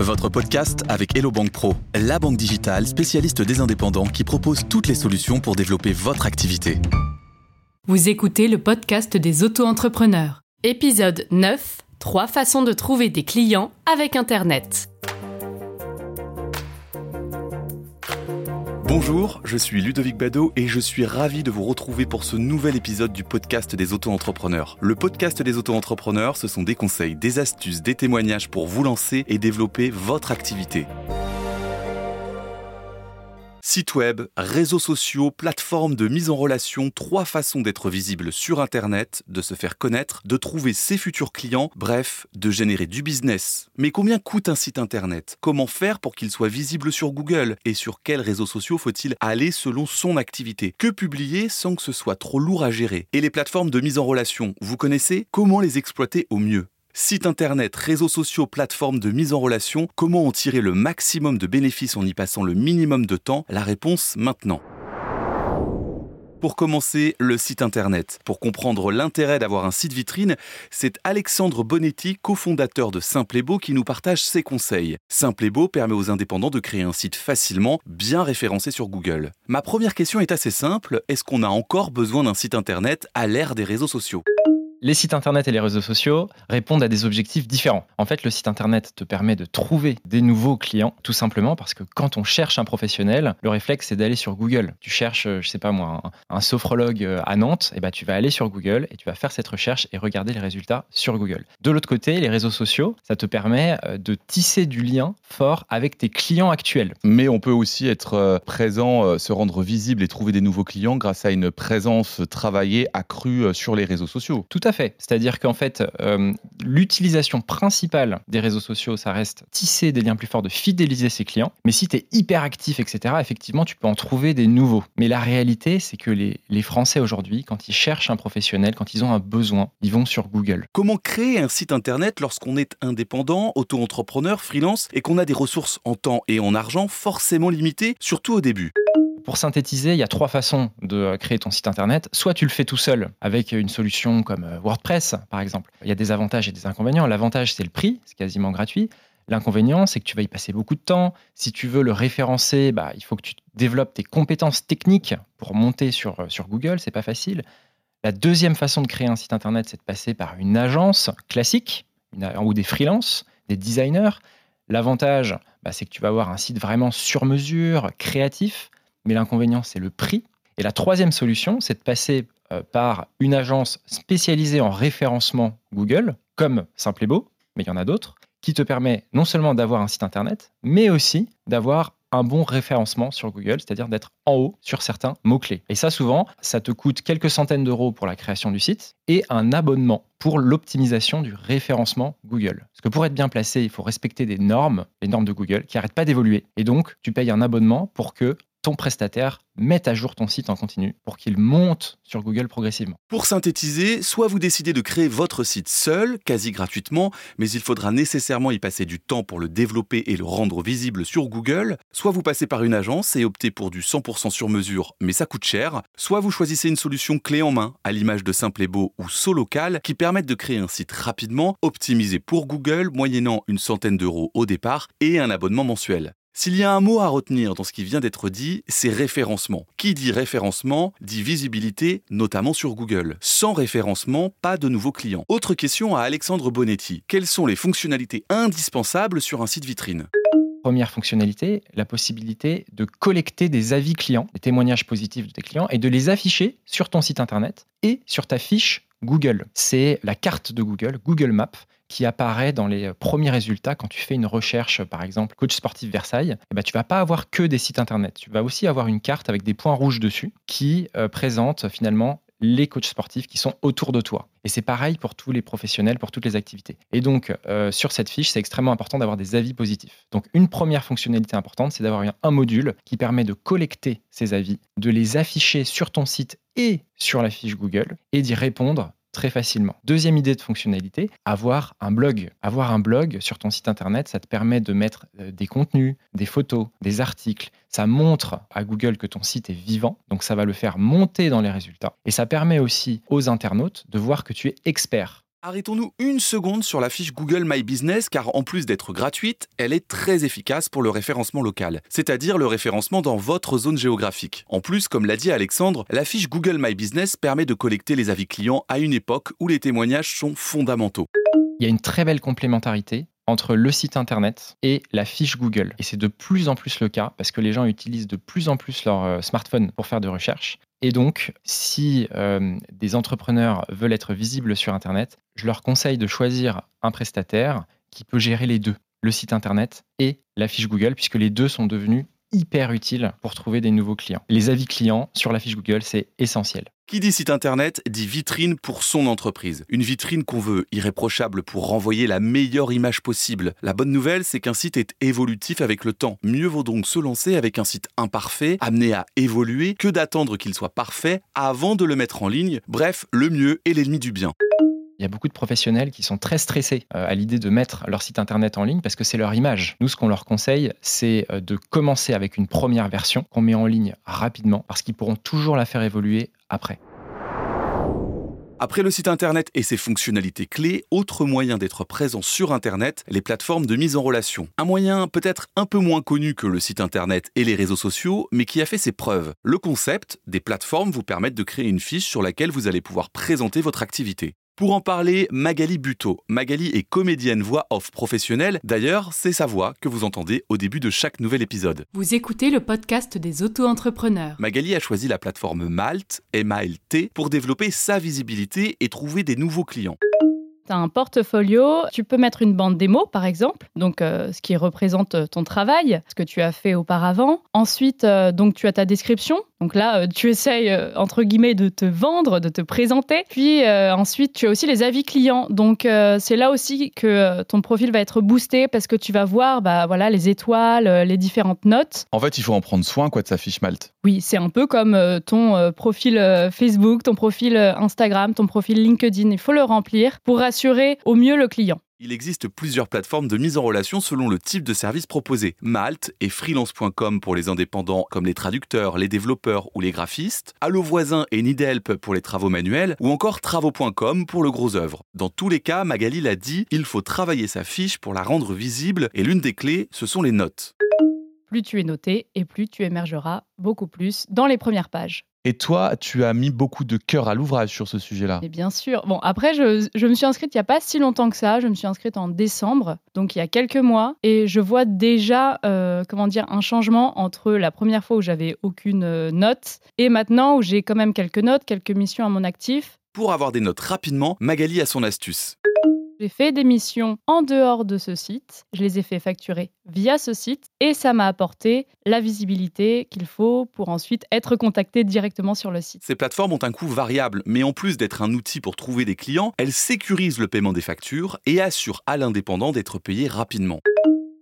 Votre podcast avec Hello Bank Pro, la banque digitale spécialiste des indépendants qui propose toutes les solutions pour développer votre activité. Vous écoutez le podcast des auto-entrepreneurs. Épisode 9. Trois façons de trouver des clients avec Internet. Bonjour, je suis Ludovic Bado et je suis ravi de vous retrouver pour ce nouvel épisode du podcast des auto-entrepreneurs. Le podcast des auto-entrepreneurs, ce sont des conseils, des astuces, des témoignages pour vous lancer et développer votre activité. Site web, réseaux sociaux, plateformes de mise en relation, trois façons d'être visible sur Internet, de se faire connaître, de trouver ses futurs clients, bref, de générer du business. Mais combien coûte un site Internet? Comment faire pour qu'il soit visible sur Google? Et sur quels réseaux sociaux faut-il aller selon son activité? Que publier sans que ce soit trop lourd à gérer? Et les plateformes de mise en relation, vous connaissez? Comment les exploiter au mieux? Site internet, réseaux sociaux, plateformes de mise en relation, comment en tirer le maximum de bénéfices en y passant le minimum de temps? La réponse maintenant. Pour commencer, le site internet. Pour comprendre l'intérêt d'avoir un site vitrine, c'est Alexandre Bonetti, cofondateur de Simple qui nous partage ses conseils. Simple permet aux indépendants de créer un site facilement, bien référencé sur Google. Ma première question est assez simple, est-ce qu'on a encore besoin d'un site internet à l'ère des réseaux sociaux? Les sites internet et les réseaux sociaux répondent à des objectifs différents. En fait, le site internet te permet de trouver des nouveaux clients, tout simplement parce que quand on cherche un professionnel, le réflexe c'est d'aller sur Google. Tu cherches, euh, je sais pas moi, un, sophrologue euh, à Nantes, et eh ben tu vas aller sur Google et tu vas faire cette recherche et regarder les résultats sur Google. De l'autre côté, les réseaux sociaux, ça te permet euh, de tisser du lien fort avec tes clients actuels. Mais on peut aussi être présent, se rendre visible et trouver des nouveaux clients grâce à une présence travaillée accrue sur les réseaux sociaux. Tout à C'est-à-dire qu'en fait, euh, l'utilisation principale des réseaux sociaux, ça reste tisser des liens plus forts, de fidéliser ses clients. Mais si tu es hyper actif, etc., effectivement, tu peux en trouver des nouveaux. Mais la réalité, c'est que les, les Français aujourd'hui, quand ils cherchent un professionnel, quand ils ont un besoin, ils vont sur Google. Comment créer un site internet lorsqu'on est indépendant, auto-entrepreneur, freelance et qu'on a des ressources en temps et en argent forcément limitées, surtout au début? Pour synthétiser, il y a trois façons de euh, créer ton site internet. Soit tu le fais tout seul avec une solution comme euh, WordPress, par exemple. Il y a des avantages et des inconvénients. L'avantage, c'est le prix, c'est quasiment gratuit. L'inconvénient, c'est que tu vas y passer beaucoup de temps. Si tu veux le référencer, bah, il faut que tu développes tes compétences techniques pour monter sur, euh, Google. C'est pas facile. La deuxième façon de créer un site internet, c'est de passer par une agence classique ou des freelances, des designers. L'avantage, bah, c'est que tu vas avoir un site vraiment sur mesure, créatif mais l'inconvénient, c'est le prix. Et la troisième solution, c'est de passer euh, par une agence spécialisée en référencement Google, comme Simple et Beau, mais il y en a d'autres, qui te permet non seulement d'avoir un site internet, mais aussi d'avoir un bon référencement sur Google, c'est-à-dire d'être en haut sur certains mots-clés. Et ça, souvent, ça te coûte quelques centaines d'euros pour la création du site et un abonnement pour l'optimisation du référencement Google. Parce que pour être bien placé, il faut respecter des normes, les normes de Google, qui n'arrêtent pas d'évoluer. Et donc, tu payes un abonnement pour que ton prestataire mette à jour ton site en continu pour qu'il monte sur Google progressivement. Pour synthétiser, soit vous décidez de créer votre site seul, quasi gratuitement, mais il faudra nécessairement y passer du temps pour le développer et le rendre visible sur Google, soit vous passez par une agence et optez pour du 100% sur mesure, mais ça coûte cher, soit vous choisissez une solution clé en main, à l'image de Simple et Beau ou Solocal, qui permettent de créer un site rapidement, optimisé pour Google, moyennant une centaine d'euros au départ et un abonnement mensuel. S'il y a un mot à retenir dans ce qui vient d'être dit, c'est référencement. Qui dit référencement dit visibilité, notamment sur Google. Sans référencement, pas de nouveaux clients. Autre question à Alexandre Bonetti. Quelles sont les fonctionnalités indispensables sur un site vitrine? Première fonctionnalité, la possibilité de collecter des avis clients, des témoignages positifs de tes clients et de les afficher sur ton site internet et sur ta fiche Google. C'est la carte de Google, Google Maps, qui apparaît dans les premiers résultats quand tu fais une recherche, par exemple, coach sportif Versailles. Eh ben, tu vas pas avoir que des sites internet. Tu vas aussi avoir une carte avec des points rouges dessus qui euh, présente finalement les coachs sportifs qui sont autour de toi. Et c'est pareil pour tous les professionnels, pour toutes les activités. Et donc, euh, sur cette fiche, c'est extrêmement important d'avoir des avis positifs. Donc, une première fonctionnalité importante, c'est d'avoir un module qui permet de collecter ces avis, de les afficher sur ton site et sur la fiche Google et d'y répondre très facilement. Deuxième idée de fonctionnalité, avoir un blog. Avoir un blog sur ton site internet, ça te permet de mettre euh, des contenus, des photos, des articles. Ça montre à Google que ton site est vivant, donc ça va le faire monter dans les résultats. Et ça permet aussi aux internautes de voir que tu es expert Arrêtons-nous une seconde sur la fiche Google My Business car en plus d'être gratuite, elle est très efficace pour le référencement local, c'est-à-dire le référencement dans votre zone géographique. En plus, comme l'a dit Alexandre, la fiche Google My Business permet de collecter les avis clients à une époque où les témoignages sont fondamentaux. Il y a une très belle complémentarité entre le site internet et la fiche Google. Et c'est de plus en plus le cas parce que les gens utilisent de plus en plus leur euh, smartphone pour faire de recherche. Et donc, si euh, des entrepreneurs veulent être visibles sur Internet, je leur conseille de choisir un prestataire qui peut gérer les deux, le site Internet et la fiche Google, puisque les deux sont devenus hyper utiles pour trouver des nouveaux clients. Les avis clients sur la fiche Google, c'est essentiel. Qui dit site internet dit vitrine pour son entreprise. Une vitrine qu'on veut irréprochable pour renvoyer la meilleure image possible. La bonne nouvelle, c'est qu'un site est évolutif avec le temps. Mieux vaut donc se lancer avec un site imparfait, amené à évoluer, que d'attendre qu'il soit parfait avant de le mettre en ligne. Bref, le mieux est l'ennemi du bien. Il y a beaucoup de professionnels qui sont très stressés euh, à l'idée de mettre leur site internet en ligne parce que c'est leur image. Nous, ce qu'on leur conseille, c'est euh, de commencer avec une première version qu'on met en ligne rapidement parce qu'ils pourront toujours la faire évoluer après. Après le site internet et ses fonctionnalités clés, autre moyen d'être présent sur internet, les plateformes de mise en relation. Un moyen peut-être un peu moins connu que le site internet et les réseaux sociaux, mais qui a fait ses preuves. Le concept des plateformes vous permettent de créer une fiche sur laquelle vous allez pouvoir présenter votre activité. Pour en parler, Magali Buteau. Magali est comédienne voix off professionnelle. D'ailleurs, c'est sa voix que vous entendez au début de chaque nouvel épisode. Vous écoutez le podcast des auto-entrepreneurs. Magali a choisi la plateforme Malt, M-A-L-T, pour développer sa visibilité et trouver des nouveaux clients. Tu as un portfolio, tu peux mettre une bande démo par exemple, donc euh, ce qui représente ton travail, ce que tu as fait auparavant. Ensuite, euh, donc tu as ta description, donc là, euh, tu essayes, euh, entre guillemets, de te vendre, de te présenter. Puis euh, ensuite, tu as aussi les avis clients. Donc c'est là aussi que ton profil va être boosté parce que tu vas voir bah, voilà, les étoiles, les différentes notes. En fait, il faut en prendre soin quoi, de sa fiche Malte. Oui, c'est un peu comme ton profil Facebook, ton profil Instagram, ton profil LinkedIn. Il faut le remplir pour rassurer au mieux le client. Il existe plusieurs plateformes de mise en relation selon le type de service proposé. Malte et freelance.com pour les indépendants comme les traducteurs, les développeurs ou les graphistes, Allo Voisin et Needhelp pour les travaux manuels ou encore travaux.com pour le gros œuvre. Dans tous les cas, Magali l'a dit, il faut travailler sa fiche pour la rendre visible et l'une des clés, ce sont les notes. Plus tu es noté et plus tu émergeras beaucoup plus dans les premières pages. Et toi, tu as mis beaucoup de cœur à l'ouvrage sur ce sujet-là. Et bien sûr. Bon, après, je, je me suis inscrite il n'y a pas si longtemps que ça. Je me suis inscrite en décembre, donc il y a quelques mois. Et je vois déjà, euh, comment dire, un changement entre la première fois où j'avais aucune euh, note et maintenant où j'ai quand même quelques notes, quelques missions à mon actif. Pour avoir des notes rapidement, Magali a son astuce. J'ai fait des missions en dehors de ce site, je les ai fait facturer via ce site et ça m'a apporté la visibilité qu'il faut pour ensuite être contacté directement sur le site. Ces plateformes ont un coût variable, mais en plus d'être un outil pour trouver des clients, elles sécurisent le paiement des factures et assurent à l'indépendant d'être payé rapidement.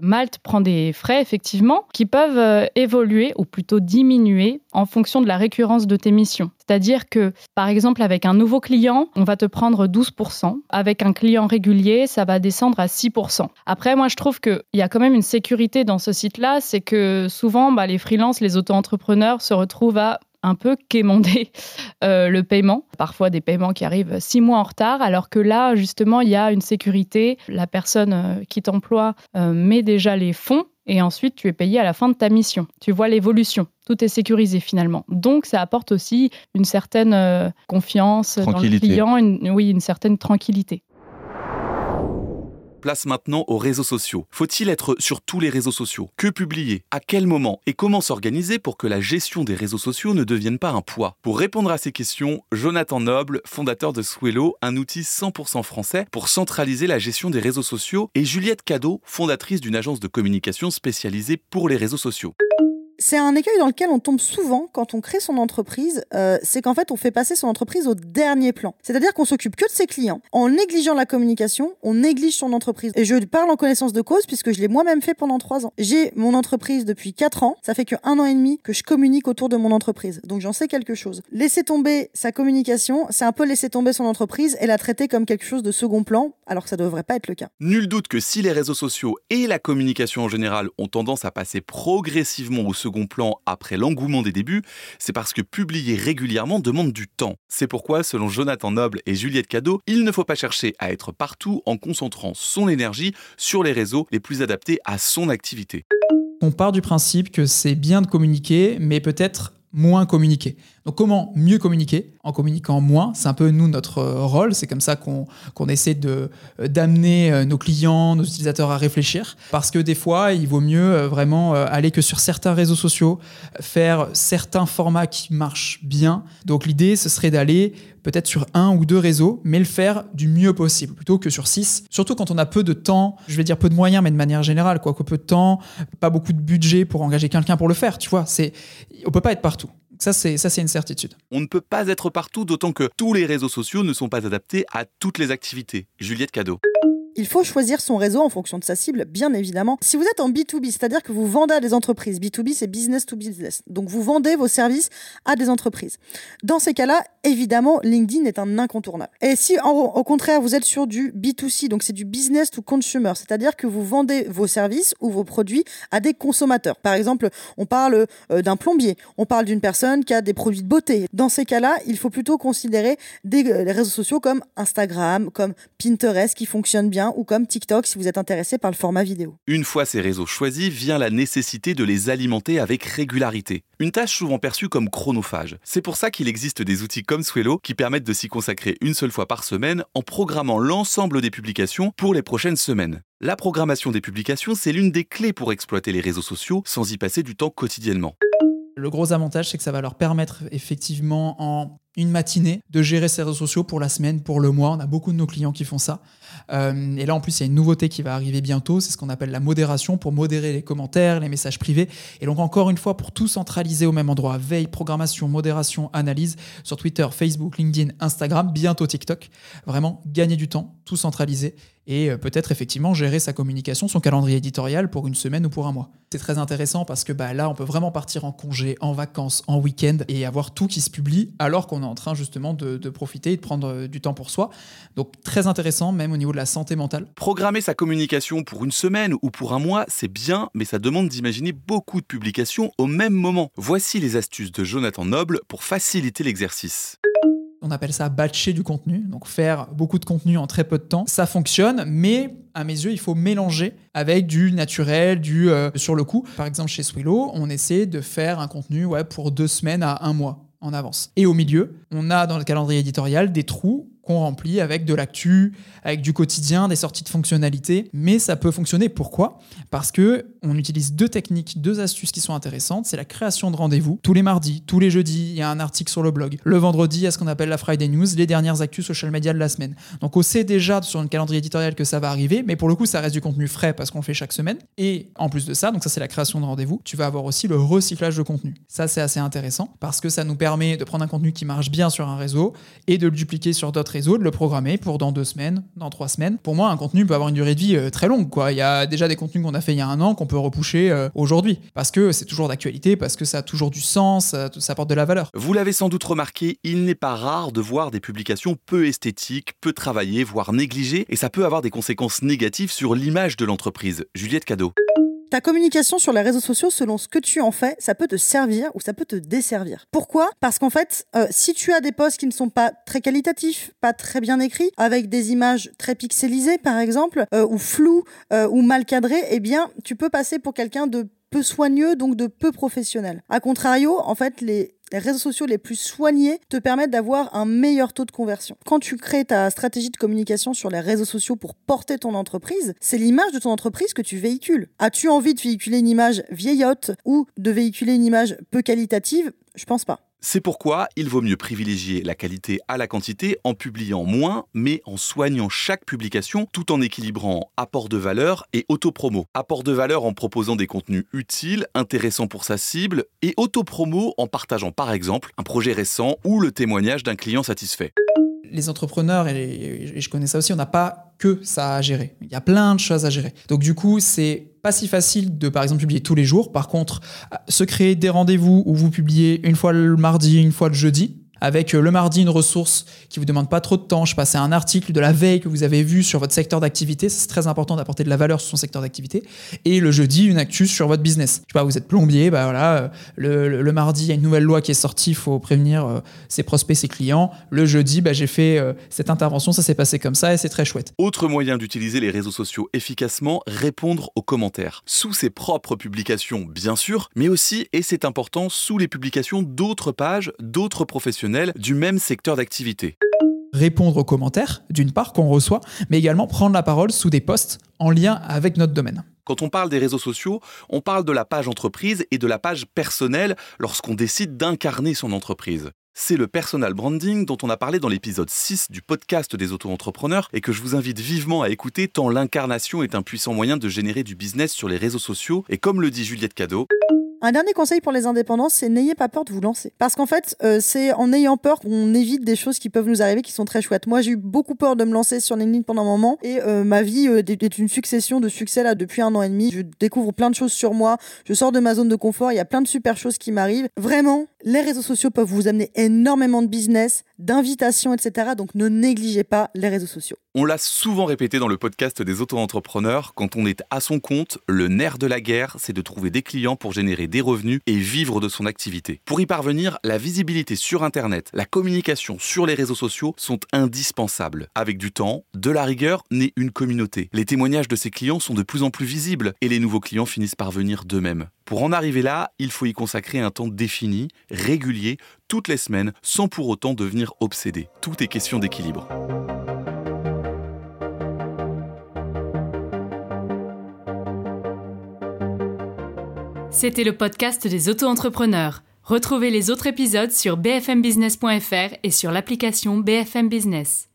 Malte prend des frais, effectivement, qui peuvent euh, évoluer ou plutôt diminuer en fonction de la récurrence de tes missions. C'est-à-dire que, par exemple, avec un nouveau client, on va te prendre 12%. Avec un client régulier, ça va descendre à 6%. Après, moi, je trouve qu'il y a quand même une sécurité dans ce site-là, c'est que souvent, bah, les freelances, les auto-entrepreneurs se retrouvent à un peu quémander euh, le paiement. Parfois des paiements qui arrivent six mois en retard, alors que là, justement, il y a une sécurité. La personne euh, qui t'emploie euh, met déjà les fonds et ensuite tu es payé à la fin de ta mission. Tu vois l'évolution. Tout est sécurisé finalement. Donc ça apporte aussi une certaine confiance dans le client, oui, une certaine tranquillité. Place maintenant aux réseaux sociaux. Faut-il être sur tous les réseaux sociaux? Que publier? À quel moment? Et comment s'organiser pour que la gestion des réseaux sociaux ne devienne pas un poids? Pour répondre à ces questions, Jonathan Noble, fondateur de Swello, un outil 100% français pour centraliser la gestion des réseaux sociaux, et Juliette Cadeau, fondatrice d'une agence de communication spécialisée pour les réseaux sociaux c'est un écueil dans lequel on tombe souvent quand on crée son entreprise, euh, c'est qu'en fait on fait passer son entreprise au dernier plan. C'est-à-dire qu'on s'occupe que de ses clients. En négligeant la communication, on néglige son entreprise. Et je parle en connaissance de cause puisque je l'ai moi-même fait pendant trois ans. J'ai mon entreprise depuis quatre ans. Ça fait que un an et demi que je communique autour de mon entreprise. Donc j'en sais quelque chose. Laisser tomber sa communication, c'est un peu laisser tomber son entreprise et la traiter comme quelque chose de second plan, alors que ça devrait pas être le cas. Nul doute que si les réseaux sociaux et la communication en général ont tendance à passer progressivement au second plan après l'engouement des débuts, c'est parce que publier régulièrement demande du temps. C'est pourquoi, selon Jonathan Noble et Juliette Cadeau, il ne faut pas chercher à être partout en concentrant son énergie sur les réseaux les plus adaptés à son activité. On part du principe que c'est bien de communiquer, mais peut-être moins communiquer. Donc comment mieux communiquer En communiquant moins, c'est un peu nous notre euh, rôle, c'est comme ça qu'on essaie euh, d'amener euh, nos clients, nos utilisateurs à réfléchir, parce que des fois, il vaut mieux vraiment aller que sur certains réseaux sociaux, faire certains formats qui marchent bien. Donc l'idée, ce serait d'aller peut-être sur un ou deux réseaux, mais le faire du mieux possible, plutôt que sur six. Surtout quand on a peu de temps, je vais dire peu de moyens, mais de manière générale, quoi, que peu de temps, pas beaucoup de budget pour engager quelqu'un pour le faire, tu vois. C'est, on peut pas être partout. Ça, c'est, une certitude. On ne peut pas être partout, d'autant que tous les réseaux sociaux ne sont pas adaptés à toutes les activités. Juliette Cadeau. Il faut choisir son réseau en fonction de sa cible, bien évidemment. Si vous êtes en B2B, c'est-à-dire que vous vendez à des entreprises, B2B c'est business to business, donc vous vendez vos services à des entreprises. Dans ces cas-là, évidemment, LinkedIn est un incontournable. Et si au contraire vous êtes sur du B2C, donc c'est du business to consumer, c'est-à-dire que vous vendez vos services ou vos produits à des consommateurs. Par exemple, on parle euh, d'un plombier, on parle d'une personne qui a des produits de beauté. Dans ces cas-là, il faut plutôt considérer des, euh, réseaux sociaux comme Instagram, comme Pinterest qui fonctionnent bien ou comme TikTok si vous êtes intéressé par le format vidéo. Une fois ces réseaux choisis, vient la nécessité de les alimenter avec régularité. Une tâche souvent perçue comme chronophage. C'est pour ça qu'il existe des outils comme Swello qui permettent de s'y consacrer une seule fois par semaine en programmant l'ensemble des publications pour les prochaines semaines. La programmation des publications, c'est l'une des clés pour exploiter les réseaux sociaux sans y passer du temps quotidiennement. Le gros avantage, c'est que ça va leur permettre effectivement en une matinée de gérer ses réseaux sociaux pour la semaine, pour le mois. On a beaucoup de nos clients qui font ça. Euh, et là, en plus, il y a une nouveauté qui va arriver bientôt. C'est ce qu'on appelle la modération pour modérer les commentaires, les messages privés. Et donc, encore une fois, pour tout centraliser au même endroit, veille, programmation, modération, analyse sur Twitter, Facebook, LinkedIn, Instagram, bientôt TikTok. Vraiment, gagner du temps, tout centraliser et euh, peut-être effectivement gérer sa communication, son calendrier éditorial pour une semaine ou pour un mois. C'est très intéressant parce que bah, là, on peut vraiment partir en congé, en vacances, en week-end et avoir tout qui se publie alors qu'on est en train justement de, profiter et de prendre euh, du temps pour soi. Donc très intéressant même au niveau de la santé mentale. Programmer sa communication pour une semaine ou pour un mois, c'est bien, mais ça demande d'imaginer beaucoup de publications au même moment. Voici les astuces de Jonathan Noble pour faciliter l'exercice. On appelle ça batcher du contenu, donc faire beaucoup de contenu en très peu de temps. Ça fonctionne, mais à mes yeux, il faut mélanger avec du naturel, du euh, sur le coup. Par exemple, chez Swillow, on essaie de faire un contenu ouais, pour deux semaines à un mois en avance. Et au milieu, on a dans le calendrier éditorial des trous qu'on remplit avec de l'actu, avec du quotidien, des sorties de fonctionnalités. Mais ça peut fonctionner. Pourquoi? Parce que on utilise deux techniques, deux astuces qui sont intéressantes. C'est la création de rendez-vous. Tous les mardis, tous les jeudis, il y a un article sur le blog. Le vendredi, il y a ce qu'on appelle la Friday News, les dernières actus social media de la semaine. Donc on sait déjà sur un calendrier éditorial que ça va arriver, mais pour le coup, ça reste du contenu frais parce qu'on le fait chaque semaine. Et en plus de ça, donc ça c'est la création de rendez-vous, tu vas avoir aussi le recyclage de contenu. Ça c'est assez intéressant parce que ça nous permet de prendre un contenu qui marche bien sur un réseau et de le dupliquer sur d'autres réseaux, de le programmer pour dans deux semaines, dans trois semaines. Pour moi, un contenu peut avoir une durée de vie euh, très longue. Quoi. Il y a déjà des contenus qu'on a fait il y a un an qu'on peut repousser euh, aujourd'hui parce que c'est toujours d'actualité, parce que ça a toujours du sens, ça, ça apporte de la valeur. Vous l'avez sans doute remarqué, il n'est pas rare de voir des publications peu esthétiques, peu travaillées, voire négligées, et ça peut avoir des conséquences négatives sur l'image de l'entreprise. Juliette Cadeau. Ta communication sur les réseaux sociaux, selon ce que tu en fais, ça peut te servir ou ça peut te desservir. Pourquoi? Parce qu'en fait, euh, si tu as des posts qui ne sont pas très qualitatifs, pas très bien écrits, avec des images très pixelisées par exemple, euh, ou floues, euh, ou mal cadrées, eh bien, tu peux passer pour quelqu'un de peu soigneux, donc de peu professionnel. A contrario, en fait, les les réseaux sociaux les plus soignés te permettent d'avoir un meilleur taux de conversion. Quand tu crées ta stratégie de communication sur les réseaux sociaux pour porter ton entreprise, c'est l'image de ton entreprise que tu véhicules. As-tu envie de véhiculer une image vieillotte ou de véhiculer une image peu qualitative Je pense pas. C'est pourquoi il vaut mieux privilégier la qualité à la quantité en publiant moins, mais en soignant chaque publication tout en équilibrant apport de valeur et autopromo. Apport de valeur en proposant des contenus utiles, intéressants pour sa cible, et autopromo en partageant par exemple un projet récent ou le témoignage d'un client satisfait les entrepreneurs, et, je connais ça aussi, on n'a pas que ça à gérer. Il y a plein de choses à gérer. Donc du coup, c'est pas si facile de, par exemple, publier tous les jours. Par contre, se créer des rendez-vous où vous publiez une fois le mardi, une fois le jeudi, avec euh, le mardi une ressource qui vous demande pas trop de temps. Je passais un article de la veille que vous avez vu sur votre secteur d'activité. C'est très important d'apporter de la valeur sur son secteur d'activité. Et le jeudi, une actu sur votre business. Je sais pas, vous êtes plombier, bah voilà, euh, le, mardi, il y a une nouvelle loi qui est sortie, il faut prévenir euh, ses prospects, ses clients. Le jeudi, bah, j'ai fait cette intervention, ça s'est passé comme ça et c'est très chouette. Autre moyen d'utiliser les réseaux sociaux efficacement, répondre aux commentaires. Sous ses propres publications, bien sûr, mais aussi, et c'est important, sous les publications d'autres pages, d'autres professionnels du même secteur d'activité. Répondre aux commentaires, d'une part, qu'on reçoit, mais également prendre la parole sous des posts en lien avec notre domaine. Quand on parle des réseaux sociaux, on parle de la page entreprise et de la page personnelle lorsqu'on décide d'incarner son entreprise. C'est le personal branding dont on a parlé dans l'épisode 6 du podcast des auto-entrepreneurs et que je vous invite vivement à écouter tant l'incarnation est un puissant moyen de générer du business sur les réseaux sociaux et comme le dit Juliette Cadeau, Un dernier conseil pour les indépendants, c'est n'ayez pas peur de vous lancer. Parce qu'en fait, euh, c'est en ayant peur qu'on évite des choses qui peuvent nous arriver qui sont très chouettes. Moi, j'ai eu beaucoup peur de me lancer sur LinkedIn pendant un moment et euh, ma vie euh, est une succession de succès là depuis un an et demi. Je découvre plein de choses sur moi, je sors de ma zone de confort, il y a plein de super choses qui m'arrivent. Vraiment, les réseaux sociaux peuvent vous amener énormément de business, d'invitations, etc. Donc ne négligez pas les réseaux sociaux. On l'a souvent répété dans le podcast des auto-entrepreneurs, quand on est à son compte, le nerf de la guerre, c'est de trouver des clients pour générer des revenus et vivre de son activité. Pour y parvenir, la visibilité sur Internet, la communication sur les réseaux sociaux sont indispensables. Avec du temps, de la rigueur naît une communauté. Les témoignages de ces clients sont de plus en plus visibles et les nouveaux clients finissent par venir d'eux-mêmes. Pour en arriver là, il faut y consacrer un temps défini, régulier, toutes les semaines, sans pour autant devenir obsédé. Tout est question d'équilibre. C'était le podcast des auto-entrepreneurs. Retrouvez les autres épisodes sur bfmbusiness.fr et sur l'application BFM Business.